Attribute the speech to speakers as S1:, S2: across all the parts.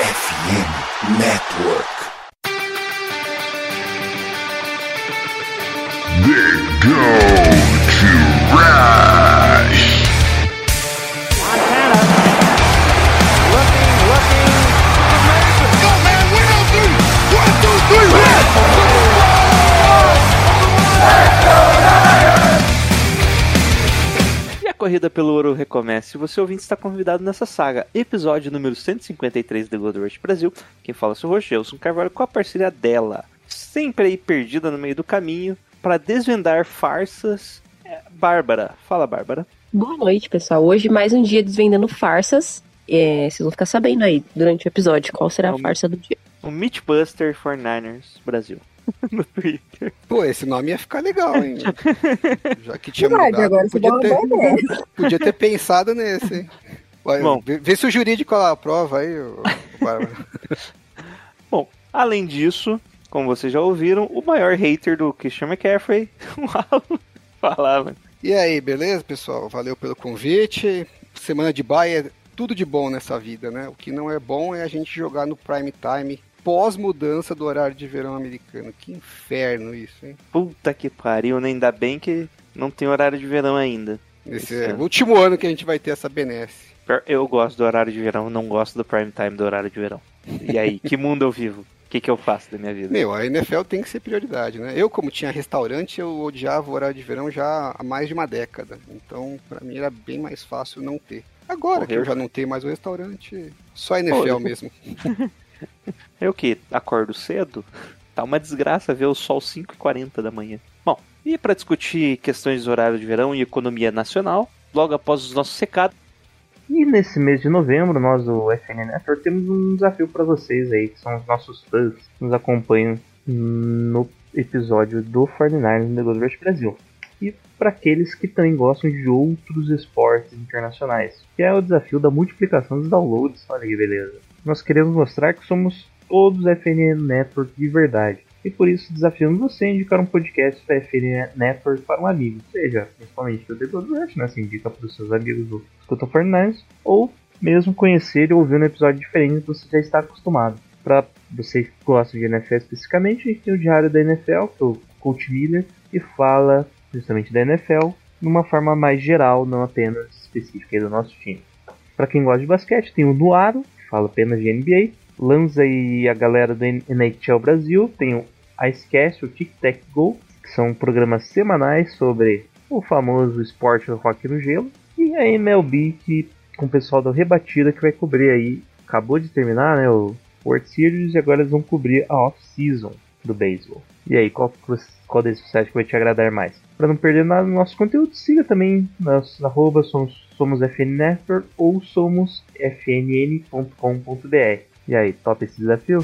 S1: FM Network.
S2: They go
S3: corrida pelo ouro recomeça. E você ouvinte está convidado nessa saga. Episódio número 153 do Gold Rush Brasil. Quem fala é o Rogelson Carvalho com a parceria dela. Sempre aí perdida no meio do caminho para desvendar farsas. É, Bárbara. Fala, Bárbara.
S4: Boa noite, pessoal. Hoje mais um dia desvendando farsas. É, vocês vão ficar sabendo aí durante o episódio qual será a
S3: Vamos.
S4: farsa do dia.
S3: O Meatbuster 49ers Brasil. no Twitter.
S5: Pô, esse nome ia ficar legal, hein? Já que tinha
S4: Vai,
S5: mudado,
S4: agora
S5: podia ter, podia ter pensado nesse, hein? Vai,
S3: Bom.
S5: vê, vê se o jurídico aprova aí, Bárbara.
S3: Bom, além disso, como vocês já ouviram, o maior hater do Christian McCaffrey, o Alan, falava.
S5: E aí, beleza, pessoal? Valeu pelo convite. Semana de bye é tudo de bom nessa vida, né? O que não é bom é a gente jogar no prime time pós mudança do horário de verão americano. Que inferno isso, hein?
S3: Puta que pariu, né? Ainda bem que não tem horário de verão ainda.
S5: Esse é o último ano que a gente vai ter essa benesse.
S3: Eu gosto do horário de verão, não gosto do prime time do horário de verão. E aí, que mundo eu vivo? O que, que eu faço da minha vida?
S5: Meu, a NFL tem que ser prioridade, né? Eu, como tinha restaurante, eu odiava o horário de verão já há mais de uma década. Então, pra mim era bem mais fácil não ter. Agora que
S3: Morreu.
S5: eu já não tenho mais o restaurante, só a NFL
S3: Morreu.
S5: mesmo.
S3: Eu que acordo cedo, tá uma desgraça ver o sol 5h40 da manhã. Bom, e para discutir questões do horário de verão e economia nacional, logo após os nossos recados. E nesse mês de novembro, nós do FN Network temos um desafio para vocês aí, que são os nossos fãs que nos acompanham no episódio do 49ers no Rush Brasil. E para aqueles que também gostam de outros esportes internacionais, que é o desafio da multiplicação dos downloads. Olha que beleza. Nós queremos mostrar que somos todos FN Network de verdade. E por isso desafiamos você a indicar um podcast da FN Network para um amigo, seja principalmente o The né? Você indica para os seus amigos do Escuta 49ers, ou mesmo conhecer e ouvir um episódio diferente que você já está acostumado. Para você que gosta de NFL especificamente, a gente tem o Diário da NFL, que é o Coach Miller, que fala justamente da NFL numa forma mais geral, não apenas específica do nosso time. Para quem gosta de basquete, tem o Nuaro, fala apenas de NBA. Lanza e a galera do NHL Brasil tem o Icecast, o Tic Tac Go, que são programas semanais sobre o famoso esporte do rock no gelo. E a MLB, que com o pessoal da Rebatida, que vai cobrir aí. Acabou de terminar né, o World Series e agora eles vão cobrir a off-season do beisebol. E aí, qual, qual desses acha que vai te agradar mais? Para não perder nada do nosso conteúdo, siga também nossos arroba, somos, somos FN ou somos fnn.com.br. E aí, top esse desafio?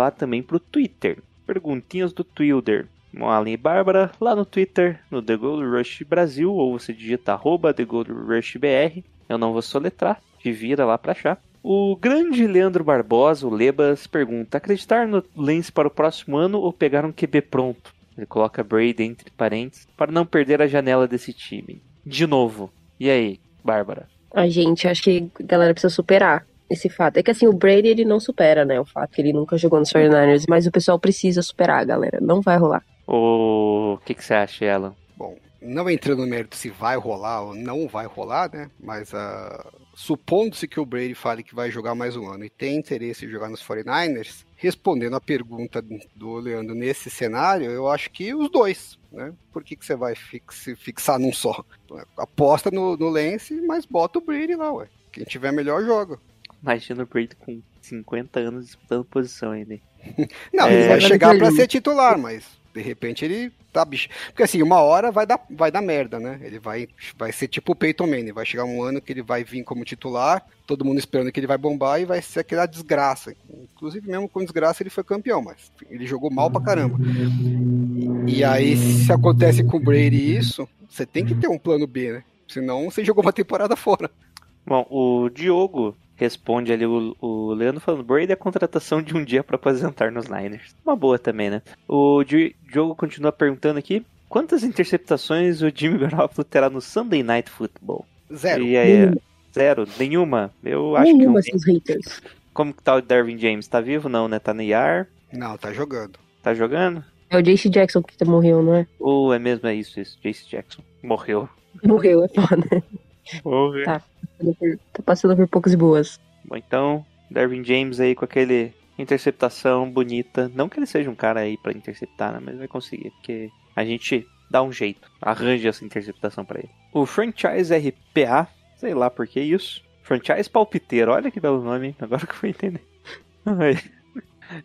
S3: Lá também pro Twitter. Perguntinhas do Twitter. Alan e Bárbara, lá no Twitter, no The Gold Rush Brasil, ou você digita arroba The Gold Rush BR. Eu não vou soletrar, te vira lá pra achar. O grande Leandro Barbosa, o Lebas, pergunta: acreditar no Lance para o próximo ano ou pegar um QB pronto? Ele coloca Brady entre parênteses para não perder a janela desse time. De novo. E aí, Bárbara?
S4: A gente, acho que a galera precisa superar esse fato. É que assim, o Brady ele não supera, né? O fato que ele nunca jogou nos 49ers, mas o pessoal precisa superar, galera. Não vai rolar.
S3: O que, que você acha, Alan?
S5: Bom, não entrando no mérito se vai rolar ou não vai rolar, né? Mas ah, supondo-se que o Brady fale que vai jogar mais um ano e tem interesse em jogar nos 49ers, respondendo a pergunta do Leandro nesse cenário, eu acho que os dois, né? Por que, que você vai fix- fixar num só? Aposta no, no Lance, mas bota o Brady lá, ué. Quem tiver melhor joga.
S3: Imagina o Brady com 50 anos disputando posição ainda.
S5: Não,
S3: É.
S5: ele vai chegar pra
S4: ele.
S5: ser titular, mas de repente ele tá bicho. Porque assim, uma hora vai dar, vai dar merda, né? Ele vai, vai ser tipo o Peyton Manning, vai chegar um ano que ele vai vir como titular, todo mundo esperando que ele vai bombar e vai ser aquela desgraça. Inclusive, mesmo com desgraça, ele foi campeão, mas ele jogou mal pra caramba. E aí, se acontece com o Brady isso, você tem que ter um plano B, né? Senão você jogou uma temporada fora.
S3: Bom, o Diogo responde ali o, o Leandro falando: Brady é a contratação de um dia para aposentar nos Niners. Uma boa também, né? O Di- Diogo continua perguntando aqui: quantas interceptações o Jimmy Garoppolo terá no Sunday Night Football?
S5: Zero.
S3: E aí, zero? Nenhuma? Eu acho
S4: Nenhuma,
S3: que. um-
S4: seus haters.
S3: Como que tá o Dervin James? Tá vivo? Não, né? Tá no IR?
S5: Não, tá jogando.
S3: Tá jogando?
S4: É o Jace Jackson que morreu, não é?
S3: Ou é mesmo? É isso, isso. Jace Jackson. Morreu.
S4: Morreu, é foda.
S3: Morreu.
S4: Tá. Tá passando por poucas e boas.
S3: Bom, então, Dervin James aí com aquele interceptação bonita. Não que ele seja um cara aí pra interceptar, né? Mas vai conseguir, porque a gente dá um jeito. Arranja essa interceptação pra ele. O Franchise RPA, sei lá por que isso. Franchise Palpiteiro, olha que belo nome, hein? agora que eu fui entender.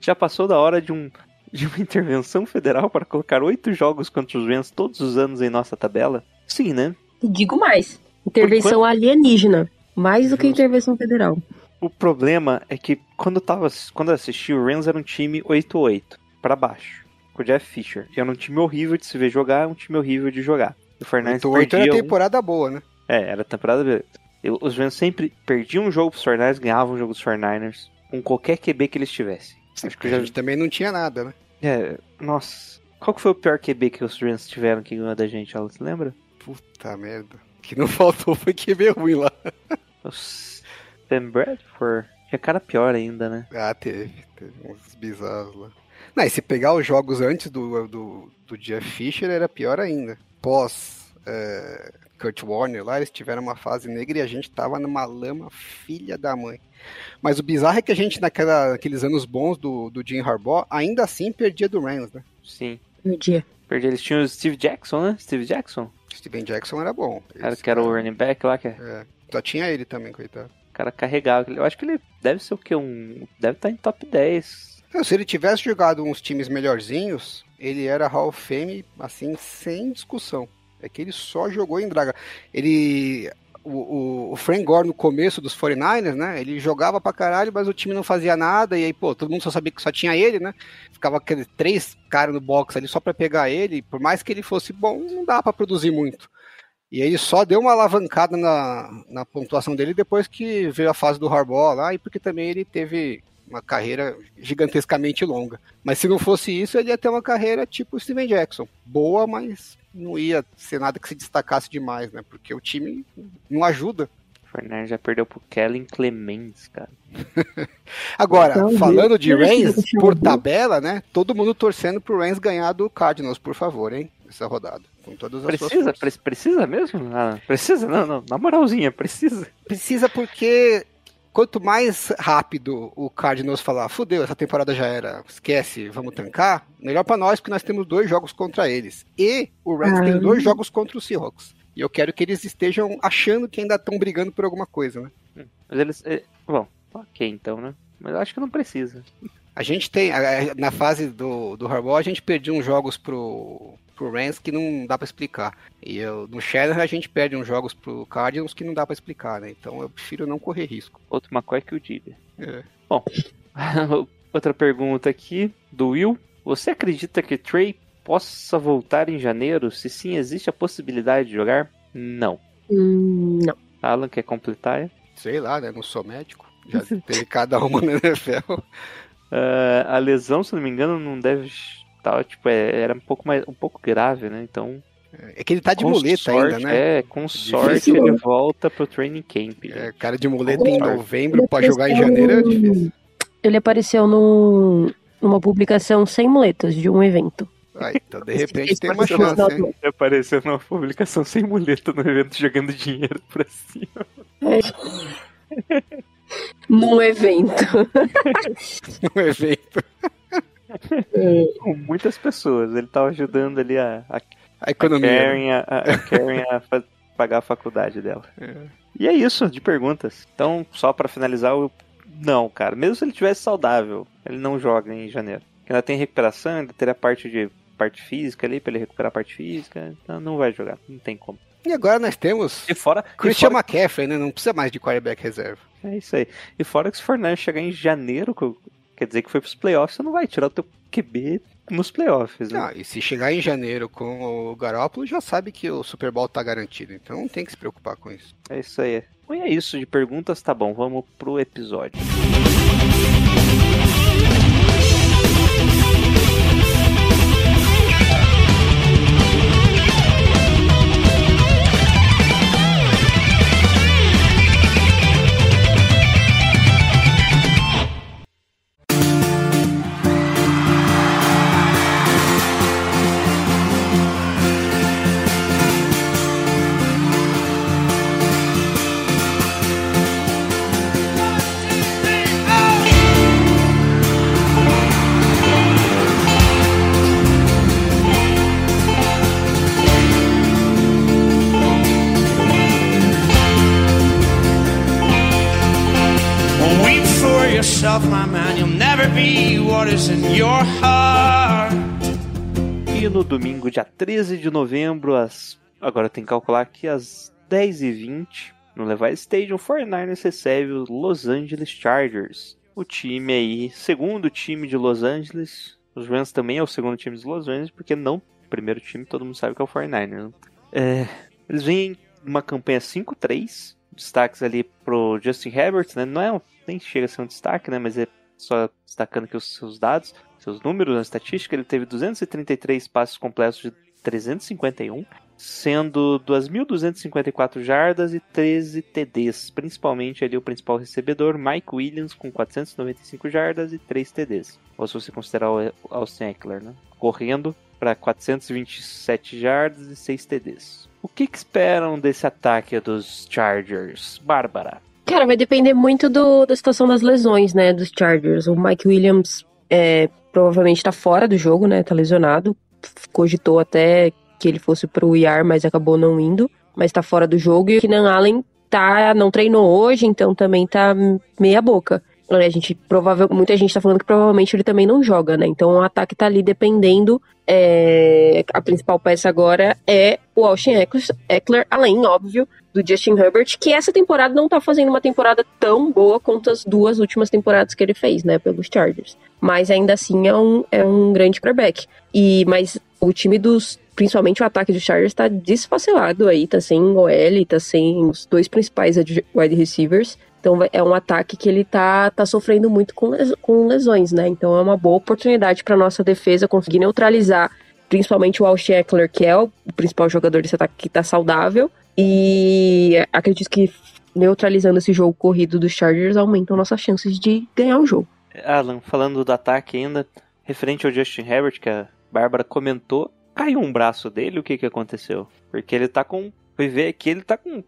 S3: Já passou da hora de um de uma intervenção federal para colocar oito jogos contra os Rams todos os anos em nossa tabela? Sim, né?
S4: E digo mais. Intervenção alienígena. Mais do que intervenção federal.
S3: O problema é que quando eu, tava, quando eu assisti, o Rams era um time 8-8, pra baixo, com o Jeff Fisher. E era um time horrível de se ver jogar, um time horrível de jogar. O Fernandes
S5: 8 era
S3: perdia um-
S5: temporada boa, né?
S3: É, era temporada. Eu- Os Rams sempre perdiam um jogo pros 49ers, ganhavam um jogo dos 49ers, com qualquer QB que eles tivessem. Acho que já...
S5: gente também não tinha nada, né?
S3: É, nossa. Qual que foi o pior QB que os Rams tiveram que ganhou da gente, Alan? Você lembra?
S5: Puta merda. O que não faltou foi que veio ruim lá.
S3: Os Sam Bradford? Tinha cara pior ainda, né?
S5: Ah, teve. Teve uns bizarros lá. Não, e se pegar os jogos antes do, do, do Jeff Fisher, era pior ainda. Pós é, Kurt Warner lá, eles tiveram uma fase negra e a gente tava numa lama filha da mãe. Mas o bizarro é que a gente, naquela, naqueles anos bons do, do Jim Harbaugh, ainda assim perdia do Rams, né?
S3: Sim.
S4: No dia.
S3: Perdi. Eles tinham o Steve Jackson, né? Steve Jackson?
S5: Steven Jackson era bom.
S3: Cara,
S5: Esse
S3: que era o running back lá, que é-
S5: É, só tinha ele também, coitado.
S3: o cara carregava. Eu acho que ele deve ser o quê? Um. Deve estar em top 10.
S5: Não, se ele tivesse jogado uns times melhorzinhos, ele era Hall of Fame, assim, sem discussão. É que ele só jogou em draga. Ele. O, o, Frank Gore no começo dos 49ers, né? Ele jogava pra caralho, mas o time não fazia nada. E aí, pô, todo mundo só sabia que só tinha ele, né? Ficava aqueles três caras no box ali só pra pegar ele. Por mais que ele fosse bom, não dava pra produzir muito. E ele só deu uma alavancada na, na pontuação dele depois que veio a fase do Harbaugh lá, e porque também ele teve uma carreira gigantescamente longa. Mas se não fosse isso, ele ia ter uma carreira tipo Steven Jackson. Boa, mas não ia ser nada que se destacasse demais, né? Porque o time não ajuda.
S3: O Fernandes já perdeu pro Kellen Clemens, cara.
S5: Agora,
S4: Então,
S5: falando de? Reigns, por tabela, né? Todo mundo torcendo pro Reigns ganhar do Cardinals, por favor, hein? Essa rodada. Com todas as suas
S3: Precisa? Pre- precisa mesmo? Ah, precisa? Não, não. Na moralzinha, precisa.
S5: Precisa porque quanto mais rápido o Cardinals falar, fudeu, essa temporada já era, esquece, vamos tancar, melhor pra nós porque nós temos dois jogos contra eles. E o
S4: Ah.
S5: tem dois jogos contra os Seahawks. E eu quero que eles estejam achando que ainda estão brigando por alguma coisa, né?
S3: Mas eles. eh, Bom, ok então, né? Mas eu acho que não precisa.
S5: A gente tem, na fase do, do Harbaugh, a gente perdeu uns jogos pro, pro Rams que não dá pra explicar. E eu, no Shanahan a gente perde uns jogos pro Cardinals que não dá pra explicar, né? Então eu prefiro não correr risco.
S3: Outro McCoy que o Dibia.
S5: É.
S3: Bom, outra pergunta aqui do Will. Você acredita que Trey possa voltar em janeiro? Se sim, existe a possibilidade de jogar? Não.
S4: Hum, não.
S3: Alan quer completar? é?
S5: Sei lá, né? Não sou médico. Já teve cada uma na NFL.
S3: Ah, a lesão, se não me engano, não deve estar, tipo, é- era um pouco mais, um pouco grave, né? Então,
S5: É que ele tá de muleta
S3: sorte,
S5: ainda, né?
S3: É, com sorte
S5: Difícil.
S3: ele volta pro training camp.
S5: É, cara de muleta em novembro pra jogar em janeiro é difícil.
S4: Ele apareceu num, numa publicação sem muletas de um evento.
S5: Ah, então de repente tem uma chance, hein?
S3: Ele apareceu numa publicação sem muleta no evento jogando dinheiro pra cima.
S4: Num evento.
S5: Um evento.
S3: Com muitas pessoas. Ele tava ajudando ali a, a
S5: A economia. né?
S3: Karen a, a Karen a pagar a faculdade dela.
S5: É.
S3: E é isso de perguntas. Então, só pra finalizar, eu... não, cara. Mesmo se ele tivesse saudável, ele não joga em janeiro. Ainda tem recuperação, ainda teria parte de parte física ali pra ele recuperar a parte física. Então não vai jogar, não tem como.
S5: E agora nós temos
S3: E fora, e
S5: Christian
S3: fora
S5: McCaffrey, né? Não precisa mais de quarterback reserva.
S3: é isso aí. E fora que se o Fernandes chegar em janeiro quer dizer que foi pros playoffs, você não vai tirar o teu QB nos playoffs, né?
S5: Ah, e se chegar em janeiro com o Garópolo, já sabe que o Super Bowl tá garantido. Então não tem que se preocupar com isso.
S3: É isso aí. Bom, e é isso de perguntas, tá bom, vamos pro episódio.
S1: Weep my. You'll never be what is in your heart.
S3: E no domingo, dia 13 de novembro, às... agora tem que calcular que às 10h20, no Levi Stadium, o 49ers recebe os Los Angeles Chargers. O time aí, segundo time de Los Angeles. Os Rams também é o segundo time de Los Angeles, porque não o primeiro time, todo mundo sabe que é o 49ers. né? É, eles vêm uma campanha 5-3, destaques ali pro Justin Herbert, né? Não é um, nem chega a ser um destaque, né? Mas é só destacando aqui os seus dados, seus números na estatística. Ele teve 233 passes completos de 351, sendo 2.254 jardas e 13 TDs. Principalmente ali o principal recebedor, Mike Williams, com 495 jardas e 3 TDs. Ou se você considerar o Austin Eckler, né? Correndo para 427 jardas e 6 TDs. O que, que esperam desse ataque dos Chargers? Bárbara.
S4: Cara, vai depender muito do, da situação das lesões, né, dos Chargers. O Mike Williams é, provavelmente tá fora do jogo, né, tá lesionado. Cogitou até que ele fosse pro IR, mas acabou não indo. Mas tá fora do jogo. E o Keenan Allen tá, não treinou hoje, então também tá meia boca. A gente, provável, muita gente tá falando que provavelmente ele também não joga, né? Então o ataque tá ali dependendo. é, a principal peça agora é o Austin Eckler, além, óbvio, do Justin Herbert, que essa temporada não tá fazendo uma temporada tão boa quanto as duas últimas temporadas que ele fez, né, pelos Chargers. Mas ainda assim é um, é um grande quarterback. E, mas o time dos. Principalmente o ataque dos Chargers tá desfacelado aí, tá sem OL, tá sem os dois principais wide receivers. Então é um ataque que ele tá, tá sofrendo muito com, les- com lesões, né? Então é uma boa oportunidade para nossa defesa conseguir neutralizar principalmente o Austin Eckler, que é o principal jogador desse ataque que tá saudável. E acredito que neutralizando esse jogo corrido dos Chargers aumentam nossas chances de ganhar o jogo.
S3: Alan, falando do ataque ainda, referente ao Justin Herbert, que a Bárbara comentou, caiu um braço dele, o que que aconteceu? Porque ele tá com. Fui ver aqui, ele tá com.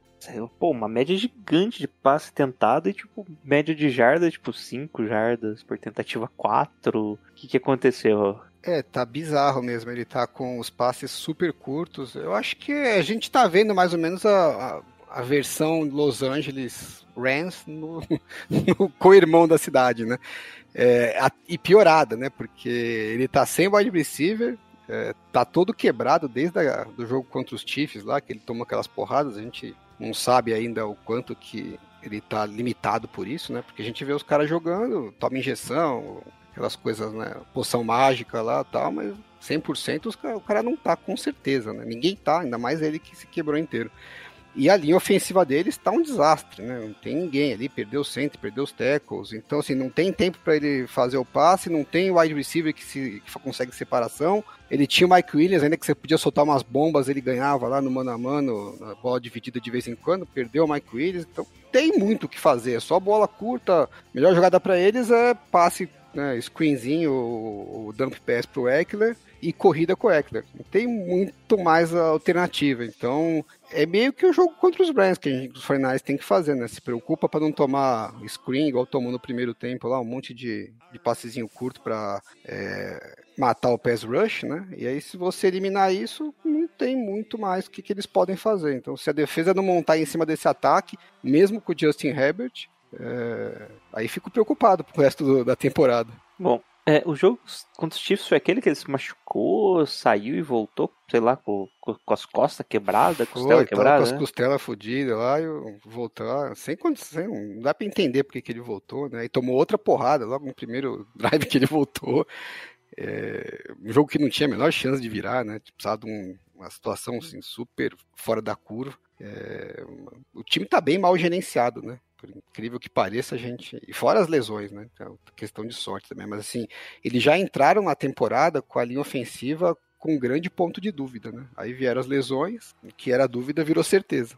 S3: Pô, uma média gigante de passe tentado e, tipo, média de jardas, tipo, 5 jardas por tentativa 4. O que que aconteceu?
S5: É, tá bizarro mesmo. Ele tá com os passes super curtos. Eu acho que a gente tá vendo mais ou menos a, a, a versão Los Angeles Rams no, no co-irmão da cidade, né? É, a- e piorada, né? Porque ele tá sem wide receiver, é, tá todo quebrado desde a, do jogo contra os Chiefs lá, que ele tomou aquelas porradas. A gente não sabe ainda o quanto que ele tá limitado por isso, né? Porque a gente vê os caras jogando, toma injeção, aquelas coisas, né? Poção mágica lá tal, mas 100% os ca- o cara não tá, com certeza, né? Ninguém tá, ainda mais ele que se quebrou inteiro. E a linha ofensiva deles está um desastre, né? Não tem ninguém ali, perdeu o centro, perdeu os tackles. Então, assim, não tem tempo para ele fazer o passe, não tem wide receiver que, se, que consegue separação. Ele tinha o Mike Williams, ainda que você podia soltar umas bombas, ele ganhava lá no mano a mano, na bola dividida de vez em quando, perdeu o Mike Williams. Então, tem muito o que fazer, é só bola curta. Melhor jogada para eles é passe, né, screenzinho, o, dump pass pro Eckler e corrida com o Eckler. Não tem muito mais alternativa. Então, é meio que o jogo contra os Brands que gente, os finais tem que fazer, né? Se preocupa para não tomar screen, igual tomou no primeiro tempo lá, um monte de, de passezinho curto para matar o pass rush, né? E aí, se você eliminar isso, não tem muito mais o que, que eles podem fazer. Então, se a defesa não montar em cima desse ataque, mesmo com o Justin Herbert, é, aí fico preocupado pro resto do- da temporada.
S3: Bom, é, o jogo contra os Chiefs foi aquele que ele se machucou. saiu e voltou, sei lá, com, com as costas quebradas, costela
S5: Foi,
S3: quebrada.
S5: com as
S3: né?
S5: costelas fodidas lá e eu- voltou lá, sem condição, não dá pra entender porque que ele voltou, né? E tomou outra porrada logo no primeiro drive que ele voltou. É, um jogo que não tinha a menor chance de virar, né? Precisava de um- uma situação assim, super fora da curva. É, o time tá bem mal gerenciado, né? Por incrível que pareça, a gente. E fora as lesões, né? É uma questão de sorte também. Mas assim, eles já entraram na temporada com a linha ofensiva com um grande ponto de dúvida, né? Aí vieram as lesões, o que era dúvida virou certeza.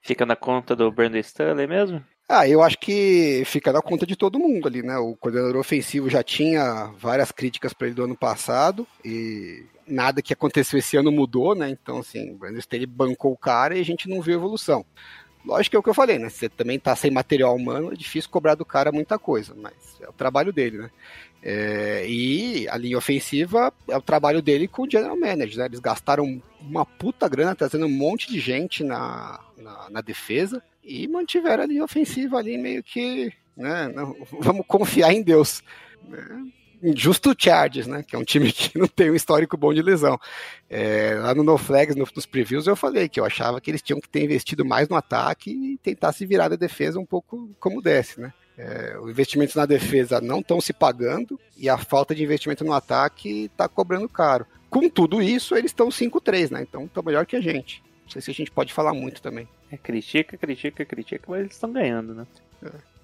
S3: Fica na conta do Brandon Stanley mesmo?
S5: Ah, eu acho que fica na conta de todo mundo ali, né? O coordenador ofensivo já tinha várias críticas para ele do ano passado e nada que aconteceu esse ano mudou, né? Então, assim, o Brandon Staley bancou o cara e a gente não viu evolução. Lógico que é o que eu falei, né? Você também tá sem material humano, é difícil cobrar do cara muita coisa, mas é o trabalho dele, né? É, e a linha ofensiva é o trabalho dele com o general manager, né? Eles gastaram uma puta grana trazendo um monte de gente na, na, na defesa e mantiveram a linha ofensiva ali meio que, né? não- vamos confiar em Deus. né? Justo o Chargers, né? Que é um time que não tem um histórico bom de lesão. É, lá no No Flags, no- nos previews, eu falei que eu achava que eles tinham que ter investido mais no ataque e tentar se virar da defesa um pouco como desce, né? É, os investimentos na defesa não estão se pagando e a falta de investimento no ataque está cobrando caro. Com tudo isso, eles estão 5-3, né? Então estão melhor que a gente. Não sei se a gente pode falar muito também.
S3: É, critica, critica, critica, mas eles estão ganhando, né?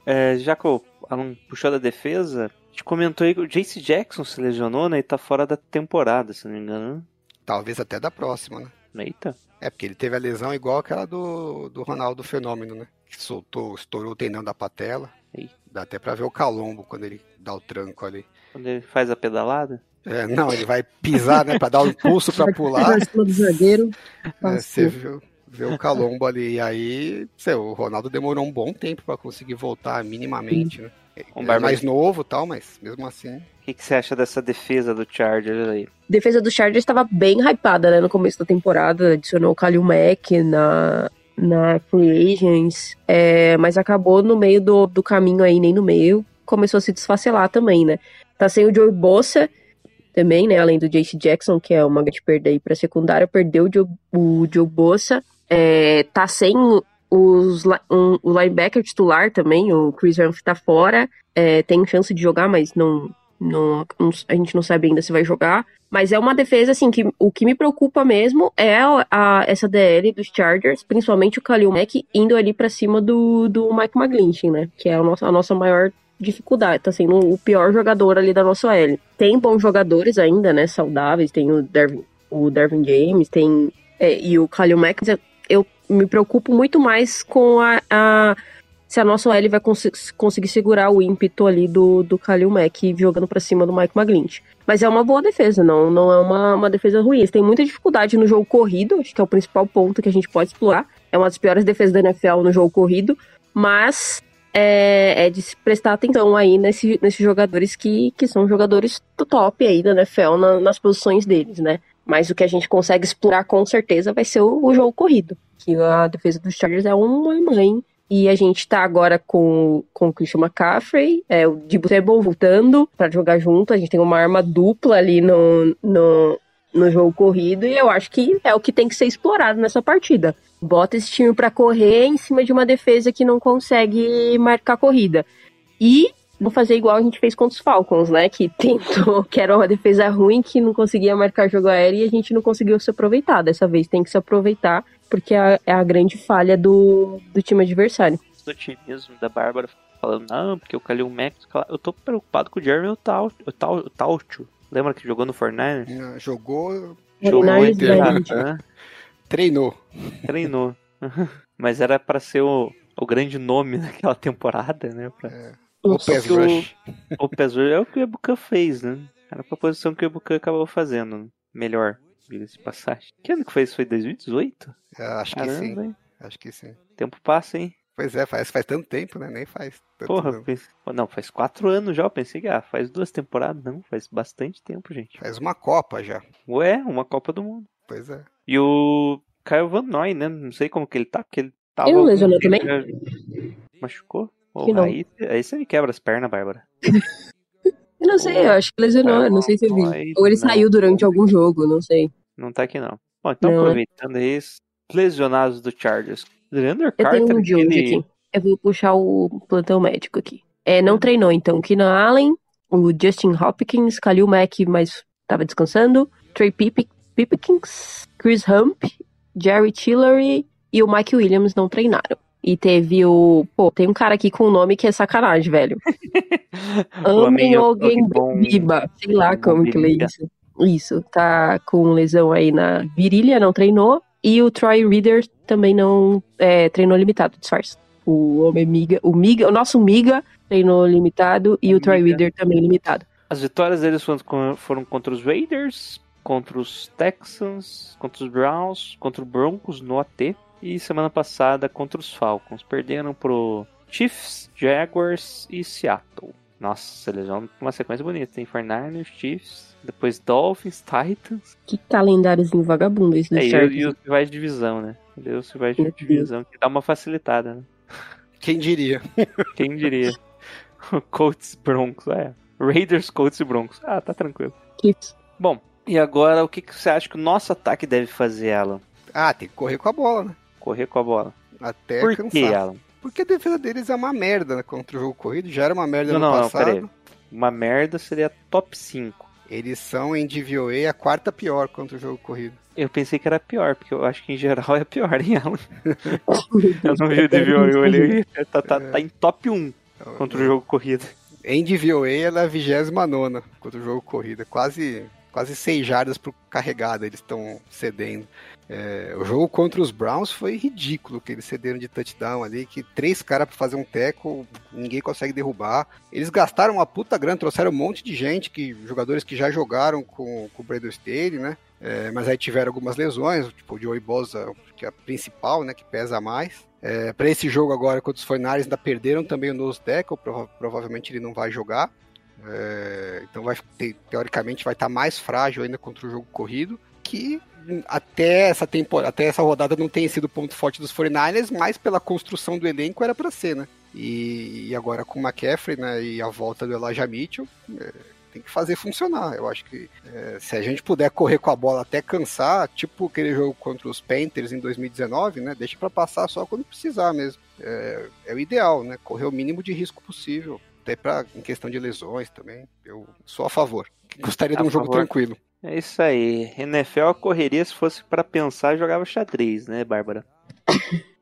S3: É, já que o Alan puxou da defesa, gente comentou aí que o Jace Jackson se lesionou, né? E tá fora da temporada, se não me engano.
S5: Talvez até da próxima, né?
S3: Eita.
S5: É, porque ele teve a lesão igual aquela do, do Ronaldo Fenômeno, né? Que soltou, estourou o tendão da patela.
S3: Ih.
S5: Dá até pra ver o calombo quando ele dá o tranco ali.
S3: Quando ele faz a pedalada.
S5: É, não, ele vai pisar, né? Pra dar o impulso pra pular.
S4: Zagueiro.
S5: É, você viu, vê o calombo ali. E aí, sei, o Ronaldo demorou um bom tempo pra conseguir voltar minimamente, né?
S3: Um
S5: é mais novo e tal, mas mesmo assim.
S3: O que, que você acha dessa defesa do Chargers aí?
S4: defesa do Chargers estava bem hypada, né, no começo da temporada, adicionou o Kalil Mack na, na Free Agents, é, mas acabou no meio do, do caminho aí, nem no meio, começou a se desfacelar também, né. Tá sem o Joey Bossa também, né, além do Jace Jackson, que é uma grande perda aí pra secundária, perdeu o Joe, o Joe Bossa, é, tá sem os, um- o linebacker titular também, o Chris Humphrey tá fora, é, tem chance de jogar, mas não, não, a gente não sabe ainda se vai jogar. Mas é uma defesa, assim, que o que me preocupa mesmo é a, a- essa DL dos Chargers, principalmente o Khalil Mack, indo ali pra cima do, do Mike McGlinchey, né? Que é a nossa, a nossa maior dificuldade. Tá sendo o pior jogador ali da nossa OL. Tem bons jogadores ainda, né? Saudáveis. Tem o Dervin, o Dervin James, tem... é, e o Khalil Mack, me preocupo muito mais com a... a- se a nossa OL vai cons- conseguir segurar o ímpeto ali do, do Khalil Mack jogando pra cima do Mike McGlinchey. Mas é uma boa defesa, não, não é uma, uma defesa ruim. Eles têm muita dificuldade no jogo corrido, acho que é o principal ponto que a gente pode explorar. É uma das piores defesas da NFL no jogo corrido, mas é, é de se prestar atenção aí nesse, nesses jogadores que, que são jogadores do top aí da NFL na- nas posições deles, né? Mas o que a gente consegue explorar com certeza vai ser o, o jogo corrido. Que a defesa dos Chargers é uma mãe. E a gente tá agora com, com o Christian McCaffrey, é, o Debo Samuel voltando pra jogar junto. A gente tem uma arma dupla ali no, no, no jogo corrido. E eu acho que é o que tem que ser explorado nessa partida. Bota esse time pra correr em cima de uma defesa que não consegue marcar corrida. E vou fazer igual a gente fez contra os Falcons, né? Que tentou, que era uma defesa ruim, que não conseguia marcar jogo aéreo e a gente não conseguiu se aproveitar. Dessa vez tem que se aproveitar, porque é a, é a grande falha do, do time adversário.
S3: Do otimismo da Bárbara falando, não, porque o Kalil Mack. Eu tô preocupado com o Jeremy Tau- o Tau- o Taucho. Lembra que jogou no Fortnite?
S5: né, Jogou,
S3: Jogou
S4: velho.
S3: Aham,
S5: treinou.
S3: treinou. Mas era pra ser o, o grande nome daquela temporada, né? Pra...
S5: O pass
S3: que o-
S5: rush.
S3: O Pesur é o que o Ebucan fez, né? Era pra posição que o Ebucan acabou fazendo. né? Melhor, diga-se de passagem. Que ano que foi isso? Foi 2018?
S5: É, acho que sim.
S3: Caramba, hein?
S5: Acho que sim.
S3: Tempo passa, hein?
S5: Pois é, faz, faz tanto tempo, né? Nem faz tanto
S3: Porra,
S5: não.
S3: pense- não, faz quatro anos já. Eu pensei que ah, faz duas temporadas. Não, faz bastante tempo, gente.
S5: Faz uma Copa já.
S3: Ué, uma Copa do Mundo.
S5: Pois é.
S3: E o Caio Van Noy, né? Não sei como que ele tá, porque ele tava.
S4: Ele não lesionou também?
S3: Machucou?
S4: Não.
S3: aí, aí você me quebra as pernas, Bárbara.
S4: Eu não sei, eu acho que lesionou, eu não sei se eu vi. Ou ele
S3: Não.
S4: saiu durante algum jogo, não sei.
S3: Não tá aqui não. Bom, então
S4: Não, né?
S3: aproveitando aí, os lesionados do Chargers. Leandro
S4: Eu
S3: Carter,
S4: tenho um de
S3: aquele-
S4: aqui. Eu vou puxar o plantão médico aqui. É, não treinou, então. Keenan Allen, o Justin Hopkins, Khalil Mack, mas tava descansando. Trey Pip- Pipkins, Chris Hump, Jerry Tillery e o Mike Williams não treinaram. E teve o. Pô, tem um cara aqui com um nome que é sacanagem, velho.
S3: O
S4: Amem alguém Biba. Sei lá como que lê
S3: Biba.
S4: isso. Isso, tá com lesão aí na virilha, não treinou. E o Troy Reader também não é, treinou limitado, disfarce. O homem miga, o miga, o nosso miga treinou limitado e o Troy
S3: Miga.
S4: Reader também limitado.
S3: As vitórias deles foram contra os Raiders, contra os Texans, contra os Browns, contra o Broncos no AT e semana passada contra os Falcons. Perderam pro Chiefs, Jaguars e Seattle. Nossa, eles vão com uma sequência bonita. Tem 49ers, Chiefs, depois Dolphins, Titans.
S4: Que calendáriozinho vagabundo esse do
S3: É, e,
S4: Chargers.
S3: e os rivais de divisão, né? Os rivais de
S4: Meu Deus.
S3: divisão que dá uma facilitada, né?
S5: Quem diria?
S3: Quem diria? Colts, Broncos, é. Raiders, Colts e Broncos. Ah, tá tranquilo.
S4: Chiefs.
S3: Bom, e agora o que, que você acha que o nosso ataque deve fazer, Alan?
S5: Ah, tem que correr com a bola, né?
S3: Correr com a bola.
S5: Até
S3: Por
S5: cansar.
S3: que, Alan?
S5: Porque a defesa deles é uma merda contra o jogo corrido. Já era uma merda
S3: Não,
S5: no
S3: não, não,
S5: passado.
S3: peraí. Uma merda seria top 5.
S5: Eles são em DVOA a quarta pior contra o jogo corrido.
S3: Eu pensei que era pior, porque eu acho que em geral é pior, hein, Alan? Eu não vi o DVO, eu olhei, tá, tá, tá em top 1 contra o jogo corrido.
S5: Em DVOA ela é a 29 contra o jogo corrido. É Quase, quase 6 jardas por carregada eles estão cedendo. É, o jogo contra os Browns foi ridículo que eles cederam de touchdown ali, que três caras pra fazer um teco, ninguém consegue derrubar. Eles gastaram uma puta grana, trouxeram um monte de gente, que jogadores que já jogaram com, com o Brandon Staley, né? É, mas aí tiveram algumas lesões, tipo o Joey Bosa, que é a principal, né? Que pesa mais. É, para esse jogo agora contra os Fornares ainda perderam também o nose tackle, prova- provavelmente ele não vai jogar. É, então vai teoricamente vai estar mais frágil ainda contra o jogo corrido, que até essa temporada, até essa rodada não tem sido ponto forte dos 49ers, mas pela construção do elenco era para ser, né? E, e agora com o McCaffrey, né, e a volta do Elijah Mitchell, é, tem que fazer funcionar. Eu acho que é, se a gente puder correr com a bola até cansar, tipo aquele jogo contra os Panthers em 2019, né? Deixa para passar só quando precisar mesmo. É, é o ideal, né? Correr o mínimo de risco possível. Até pra, em questão de lesões também. Eu sou a favor. Gostaria de
S3: A
S5: um jogo
S3: favor.
S5: tranquilo.
S3: É isso aí. NFL correria, se fosse pra pensar, jogava xadrez, né, Bárbara?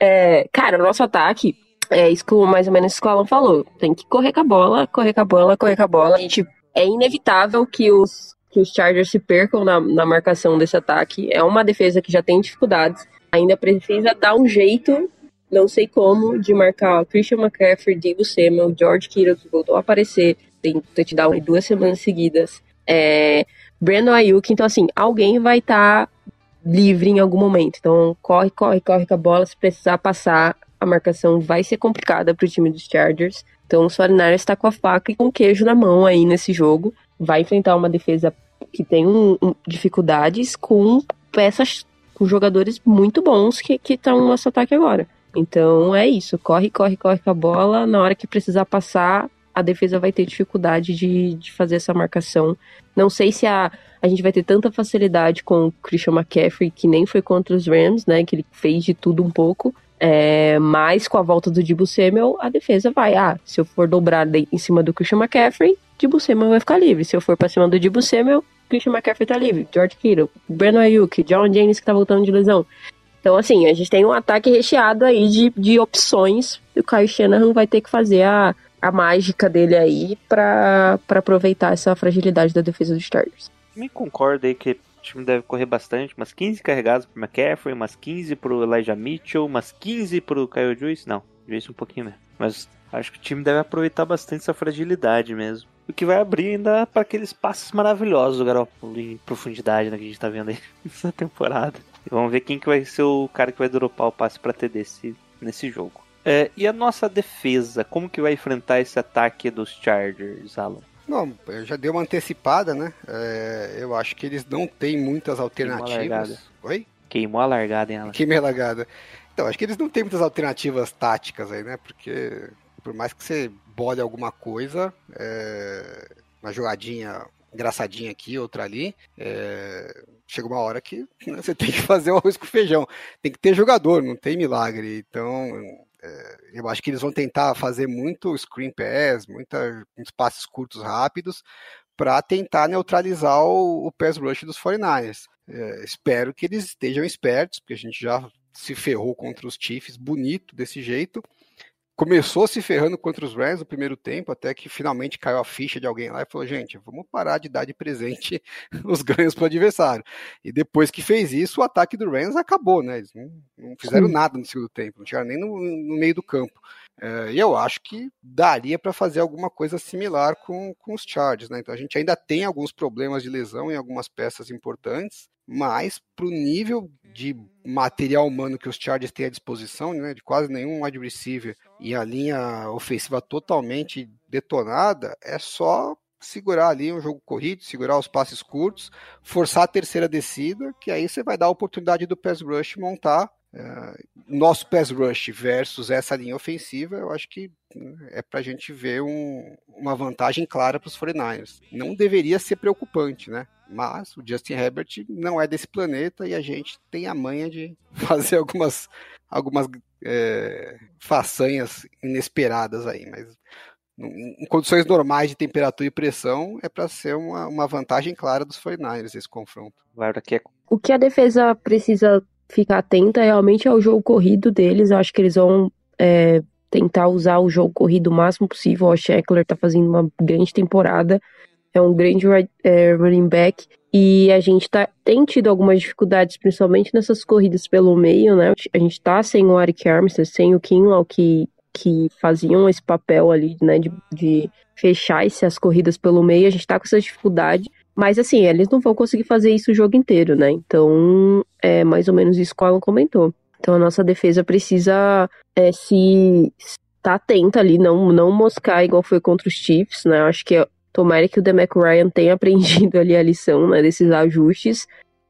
S4: É, cara, o nosso ataque é isso que mais ou menos que o Alan falou. Tem que correr com a bola, correr com a bola, correr com a bola. A gente, é inevitável que os, que os Chargers se percam na, na marcação desse ataque. É uma defesa que já tem dificuldades. Ainda precisa dar um jeito, não sei como, de marcar Christian McCaffrey, Divo Samuel, George Kittle, que voltou a aparecer. Tem touchdown em duas semanas seguidas. É, Brandon Ayuk. Então, assim, alguém vai estar livre em algum momento. Então, corre, corre, corre com a bola. Se precisar passar, a marcação vai ser complicada para o time dos Chargers. Então, o 49ers está com a faca e com o queijo na mão aí nesse jogo. Vai enfrentar uma defesa que tem um- um- dificuldades com peças, com jogadores muito bons que estão no nosso ataque agora. Então, é isso. Corre, corre, corre com a bola. Na hora que precisar passar, a defesa vai ter dificuldade de, de fazer essa marcação. Não sei se a, a gente vai ter tanta facilidade com o Christian McCaffrey, que nem foi contra os Rams, né? Que ele fez de tudo um pouco. É, mas com a volta do Dibu Samuel, a defesa vai. Ah, se eu for dobrar em cima do Christian McCaffrey, Dibu Samuel vai ficar livre. Se eu for pra cima do Dibu Samuel, Christian McCaffrey tá livre. George Kittle, Brandon Ayuk, John James que tá voltando de lesão. Então, assim, a gente tem um ataque recheado aí de, de opções. E o Kyle Shanahan vai ter que fazer a, a mágica dele aí pra aproveitar essa fragilidade da defesa dos Chargers.
S3: Me concordo aí que o time deve correr bastante, umas 15 carregadas pro McCaffrey, umas 15 pro Elijah Mitchell, umas 15 pro Kyle Juice. Não, Juice um pouquinho mesmo. Mas acho que o time deve aproveitar bastante essa fragilidade mesmo. O que vai abrir ainda para aqueles passes maravilhosos do Garoppolo em profundidade né, que a gente tá vendo aí nessa temporada. E vamos ver quem que vai ser o cara que vai dropar o passe para TD nesse, nesse jogo. É, e a nossa defesa, como que vai enfrentar esse ataque dos Chargers, Alan?
S5: Não, eu já dei uma antecipada, né? É, eu acho que eles não têm muitas alternativas. Oi?
S3: Queimou a largada, hein, Alan?
S5: Que meia largada. Então, acho que eles não têm muitas alternativas táticas aí, né? Porque Por mais que você bole alguma coisa, é, uma jogadinha engraçadinha aqui, outra ali, é, chega uma hora que né, você tem que fazer o arroz com feijão. Tem que ter jogador, não tem milagre. Então, é, eu acho que eles vão tentar fazer muito screen pass, muita, muitos passes curtos rápidos, para tentar neutralizar o, o pass rush dos 49ers. É, espero que eles estejam espertos, porque a gente já se ferrou contra os Chiefs bonito desse jeito começou se ferrando contra os Rams no primeiro tempo, até que finalmente caiu a ficha de alguém lá e falou: gente, vamos parar de dar de presente os ganhos para o adversário. E depois que fez isso, o ataque do Rams acabou, né? Eles não, não fizeram Sim. nada no segundo tempo, não chegaram nem no, no meio do campo. É, e eu acho que daria para fazer alguma coisa similar com, com os Chargers, né? Então a gente ainda tem alguns problemas de lesão em algumas peças importantes, mas para o nível de material humano que os Chargers têm à disposição, né, de quase nenhum wide receiver e a linha ofensiva totalmente detonada, é só segurar ali um jogo corrido, segurar os passes curtos, forçar a terceira descida, que aí você vai dar a oportunidade do pass rush montar Uh, nosso pass rush versus essa linha ofensiva, eu acho que né, é para a gente ver um, uma vantagem clara para os 49ers. Não deveria ser preocupante, né? Mas o Justin Herbert não é desse planeta e a gente tem a manha de fazer algumas, algumas é, façanhas inesperadas aí. Mas em condições normais de temperatura e pressão, é para ser uma, uma vantagem clara dos 49ers esse confronto.
S4: O que a defesa precisa ficar atenta realmente ao jogo corrido deles. Eu acho que eles vão é, tentar usar o jogo corrido o máximo possível. O Sheckler tá fazendo uma grande temporada, é um grande é, running back. E a gente tá, tem tido algumas dificuldades, principalmente nessas corridas pelo meio, né? A gente tá sem o Eric Armstead, sem o Kinlaw, que, que faziam esse papel ali, né? De, de fechar essas corridas pelo meio. A gente tá com essa dificuldade. Mas assim, eles não vão conseguir fazer isso o jogo inteiro, né? Então, é mais ou menos isso que o Alan comentou. Então a nossa defesa precisa é, se estar tá atenta ali, não, não moscar igual foi contra os Chiefs, né? Acho que tomara que o Demeco Ryan tenha aprendido ali a lição, né, desses ajustes.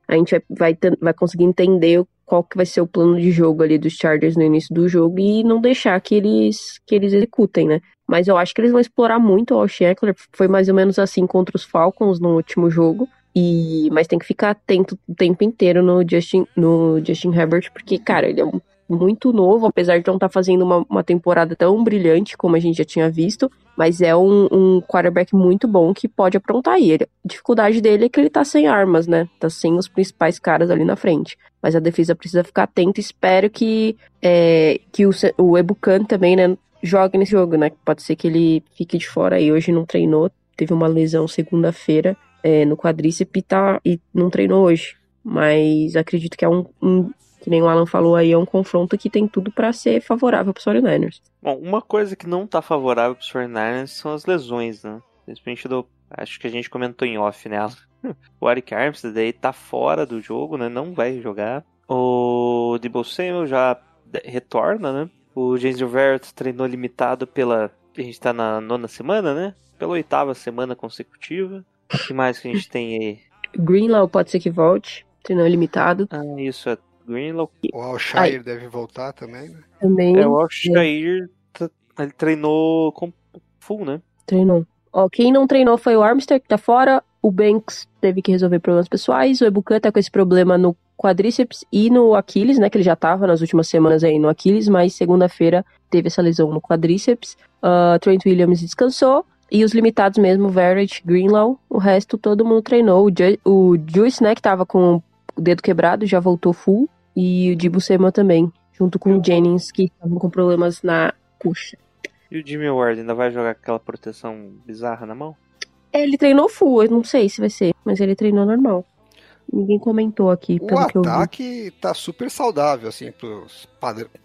S4: A gente vai, vai, vai conseguir entender qual que vai ser o plano de jogo ali dos Chargers no início do jogo e não deixar que eles, que eles executem, né? Mas eu acho que eles vão explorar muito o Austin Eckler. Foi mais ou menos assim contra os Falcons no último jogo. E, mas tem que ficar atento o tempo inteiro no Justin, no Justin Herbert, porque, cara, ele é muito novo, apesar de não estar tá fazendo uma, uma temporada tão brilhante como a gente já tinha visto. Mas é um, um quarterback muito bom que pode aprontar. Ele, a dificuldade dele é que ele tá sem armas, né? Tá sem os principais caras ali na frente. Mas a defesa precisa ficar atenta. Espero que, é, que o, o Ebucan também, né? Jogue nesse jogo, né? Pode ser que ele fique de fora aí. Hoje não treinou, teve uma lesão segunda-feira é, no quadríceps tá, e não treinou hoje. Mas acredito que é um, um, que nem o Alan falou aí, é um confronto que tem tudo para ser favorável para os 49ers.
S3: Bom, uma coisa que não tá favorável para os 49ers são as lesões, né? Principalmente do. Acho que a gente comentou em off nela. o Eric Armstead daí tá fora do jogo, né? Não vai jogar. O Debo Samuel já retorna, né? O James Verrett treinou limitado pela. A gente tá na nona semana, né? Pela oitava semana consecutiva. O que mais que a gente tem aí?
S4: Greenlaw pode ser que volte. Treinou limitado.
S3: Ah, isso é Greenlaw.
S5: O Alshire deve voltar também, né?
S4: Também.
S3: É, o Alshire é. ele treinou com full, né?
S4: Treinou. Ó, quem não treinou foi o Armster, que tá fora. O Banks teve que resolver problemas pessoais. O Ebucan tá com esse problema no quadríceps e no Aquiles, né? Que ele já tava nas últimas semanas aí no Aquiles, mas segunda-feira teve essa lesão no quadríceps. Uh, Trent Williams descansou. E os limitados mesmo, Verrett, Greenlaw, o resto todo mundo treinou. O, Ju o Juice, né, que tava com o dedo quebrado, já voltou full. E o Dibu Sema também, junto com o Jennings, que estavam com problemas na coxa.
S3: E o Jimmy Ward ainda vai jogar aquela proteção bizarra na mão?
S4: Ele treinou full, eu não sei se vai ser, mas ele treinou normal. Ninguém comentou aqui, pelo
S5: o
S4: que eu vi.
S5: O ataque tá super saudável, assim, pros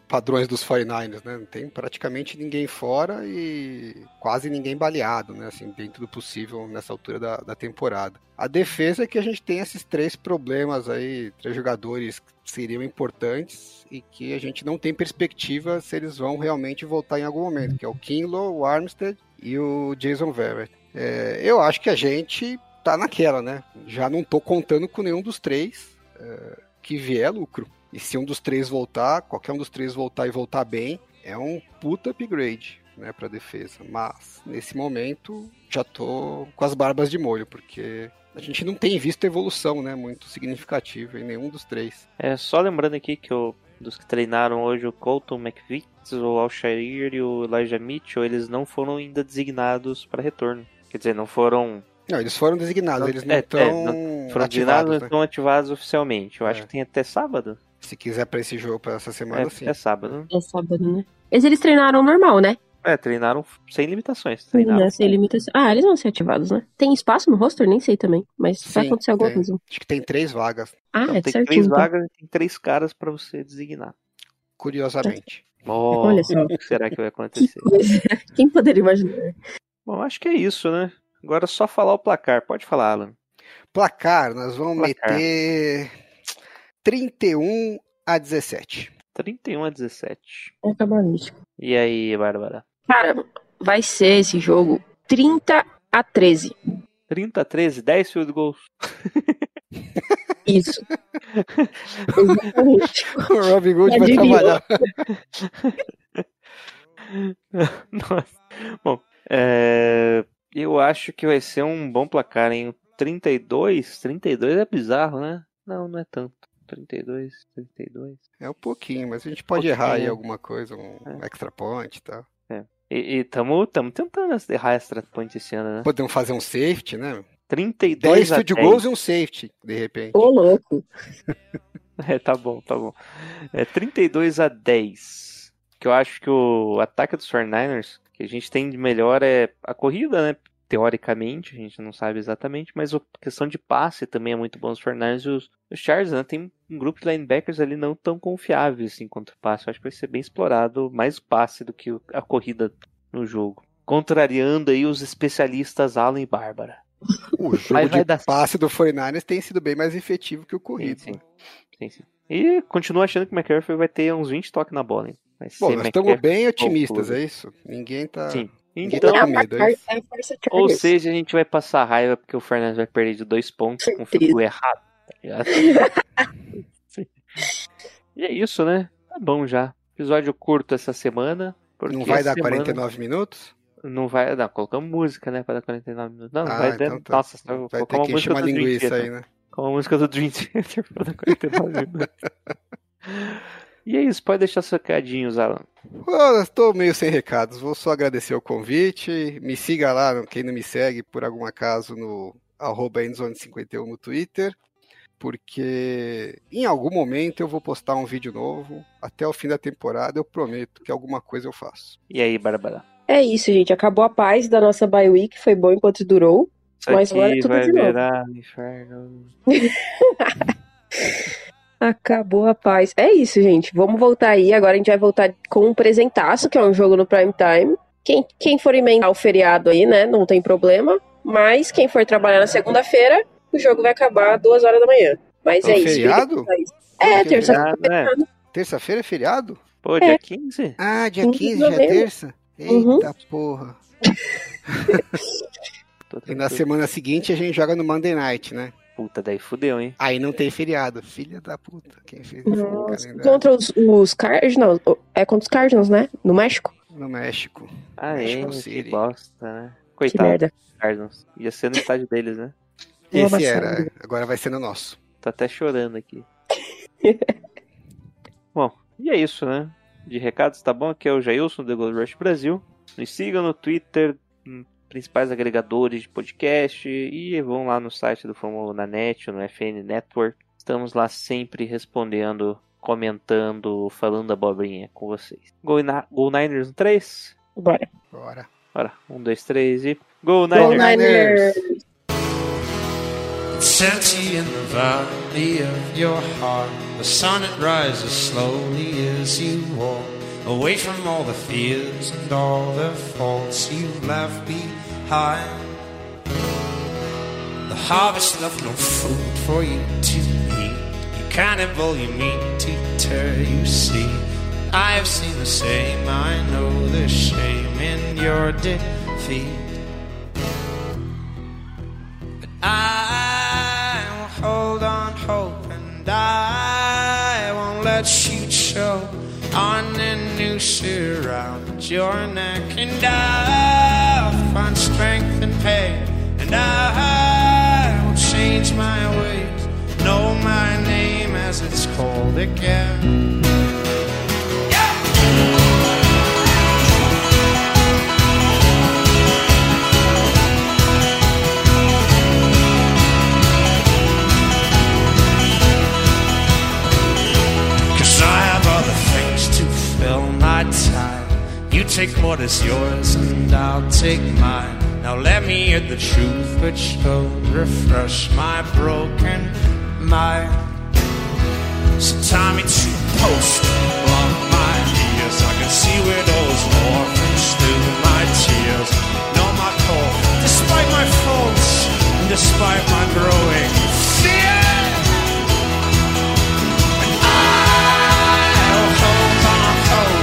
S5: padrões dos 49ers, né? Não tem praticamente ninguém fora e quase ninguém baleado, né? Assim, dentro do possível nessa altura da, da temporada. A defesa é que a gente tem esses três problemas aí, três jogadores que seriam importantes e que a gente não tem perspectiva se eles vão realmente voltar em algum momento, que é o Kinlaw, o Armstead e o Jason Verrett. É, eu acho que a gente tá naquela, né? Já não tô contando com nenhum dos três é, que vier lucro. E se um dos três voltar, qualquer um dos três voltar e voltar bem, é um puta upgrade. né, para defesa. Mas nesse momento já tô com as barbas de molho, porque a gente não tem visto evolução, né, muito significativa em nenhum dos três.
S3: É, só lembrando aqui que o, dos que treinaram hoje, o Colton McVitt, o Alshair e o Elijah Mitchell, eles não foram ainda designados para retorno. Quer dizer, não foram
S5: Não, eles foram designados, eles não
S3: É, é,
S5: estão
S3: foram
S5: ativados,
S3: designados,
S5: né?
S3: não estão ativados oficialmente. Eu acho
S5: É.
S3: que tem até sábado.
S5: Se quiser pra esse jogo, pra essa semana,
S3: É,
S5: sim.
S3: é sábado.
S4: É sábado, né? Mas eles treinaram normal, né?
S3: É, treinaram sem limitações. Treinaram.
S4: Né, Sem limitação. Ah, eles vão ser ativados, né? Tem espaço no roster? Nem sei também. Mas vai
S5: Sim,
S4: acontecer alguma
S5: tem.
S4: coisa.
S5: Acho que tem três vagas,
S4: Ah,
S3: Então,
S4: é
S3: tem
S4: certinho.
S3: três
S4: então.
S3: vagas e tem três caras pra você designar.
S5: curiosamente.
S3: Oh,
S4: Olha só.
S3: O que será que vai acontecer?
S4: Quem poderia imaginar?
S3: Bom, acho que é isso, né? Agora é só falar o placar. Pode falar, Alan.
S5: Placar, nós vamos
S3: Placar.
S5: meter 31 a 17.
S3: 31 a 17.
S4: É cabalístico.
S3: E aí, Bárbara?
S4: Cara, vai ser esse jogo 30 a 13.
S3: 30 a 13, 10 field goals.
S4: Isso. Exatamente.
S5: O Robin Good vai trabalhar.
S3: Nossa. Bom, é, eu acho que vai ser um bom placar, hein? 32, 32 é bizarro, né? Não, não é tanto. 32, 32.
S5: É um pouquinho, mas a gente pode
S3: Pouquinho.
S5: errar aí alguma coisa, um extra point e tal.
S3: E, e tamo, tamo tentando errar extra point esse ano, né?
S5: Podemos fazer um safety, né?
S3: 32
S5: 10
S3: a
S5: field
S3: 10.
S5: goals e um safety, de repente.
S4: Ô, louco.
S3: É, tá bom, tá bom. É 32 a 10. Que eu acho que o ataque dos 49ers, que a gente tem de melhor é a corrida, né? Teoricamente, a gente não sabe exatamente, mas a questão de passe também é muito bom dos 49ers e os, os Chargers, né? Tem um grupo de linebackers ali não tão confiáveis assim quanto o passe. Eu acho que vai ser bem explorado mais o passe do que a corrida no jogo. Contrariando aí os especialistas Alan e Bárbara.
S5: O jogo de
S3: dar
S5: passe do 49ers tem sido bem mais efetivo que o corrido.
S3: Sim, sim. Sim. E continuo achando que o McCaffrey vai ter uns 20 toques na bola, hein? Vai
S5: Bom, nós estamos bem otimistas, é isso? Ninguém tá.
S3: Sim.
S5: Ninguém
S3: Então,
S5: tá medo, é isso?
S4: é
S3: ou seja, a gente vai passar raiva porque o Fernandes vai perder de dois pontos com o field errado. Tá ligado? E é isso, né? Tá bom já. Episódio curto essa semana. porque
S5: Não vai dar
S3: semana
S5: 49 minutos?
S3: Não vai. Não, colocamos música, né? Pra dar 49 minutos. Não, não
S5: ah,
S3: vai dar.
S5: então tá.
S3: Nossa,
S5: vai
S3: colocar
S5: ter
S3: uma
S5: que
S3: música do Dream
S5: linguiça
S3: Theater.
S5: aí, né?
S3: Com a música do Dream Theater pra dar 49 minutos. E é isso, pode deixar seus recadinhos, Alan.
S5: Estou meio sem recados. Vou só agradecer o convite. Me siga lá, quem não me segue, por algum acaso, no arroba endzone51 no Twitter. Porque em algum momento eu vou postar um vídeo novo. Até o fim da temporada eu prometo que alguma coisa eu faço.
S3: E aí, Bárbara?
S4: É isso, gente. Acabou a paz da nossa bye week. Foi bom enquanto durou.
S3: Isso
S4: Mas agora é tudo
S3: vai
S4: de novo.
S3: virar inferno.
S4: Acabou a paz. É isso, gente. Vamos voltar aí. Agora a gente vai voltar com um presentaço, que é um jogo no prime time. Quem, quem for emendar o feriado aí, né? Não tem problema. Mas quem for trabalhar na segunda-feira, o jogo vai acabar duas horas da manhã. Mas
S5: É
S4: é, isso.
S5: feriado?
S4: fica- É,
S5: que
S4: terça-feira.
S3: Ah, né?
S5: Terça-feira é feriado?
S3: Pô, dia 15?
S5: Ah, dia
S4: 15 de
S5: 15 já é terça? Eita
S4: Uhum.
S5: porra. E na semana seguinte a gente joga no Monday Night, né?
S3: Puta, daí fudeu, hein?
S5: Aí não tem feriado. Filha da puta. Quem fez
S4: Nossa. Contra os, os Cardinals. É contra os Cardinals, né? No México.
S5: No México.
S3: Ah, é,
S5: México
S3: que
S5: City.
S3: bosta, né?
S4: Que
S3: Coitado
S4: merda.
S3: dos Cardinals. Ia ser no estádio deles, né?
S5: Esse era. Agora vai ser no nosso.
S3: Tô até chorando aqui. bom, e é isso, né? De recados, tá bom? Aqui é o Jailson do Gold Rush Brasil. Nos sigam no Twitter, em principais agregadores de podcast e vão lá no site do Fórmula na Net, no FN Network. Estamos lá sempre respondendo, comentando, falando abobrinha com vocês. Go, Na- Go Niners no 3?
S4: Bora.
S5: Bora.
S3: Bora, um, dois, três e. Go
S5: Go
S3: Niners!
S5: Niners!
S1: It's empty in the valley of your heart. The sun it rises slowly as you walk away from all the fears and all the faults you left behind. The harvest left no food for you to eat. You cannibal, you meat eater, you see. I have seen the same, I know the shame in your defeat. But I will hold on hope and I won't let you show on the noose around your neck, and I'll find strength in pain, and I will change my ways, know my name as it's called again. Take what is yours and I'll take mine. Now let me hear the truth which will refresh my broken mind. So tie me to post on my ears. I can see widows orphans through my tears. Know my call, despite my faults and despite my growing fear. I'll hold on hope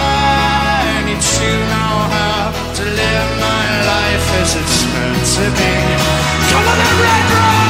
S1: as it's meant to be. Come on, red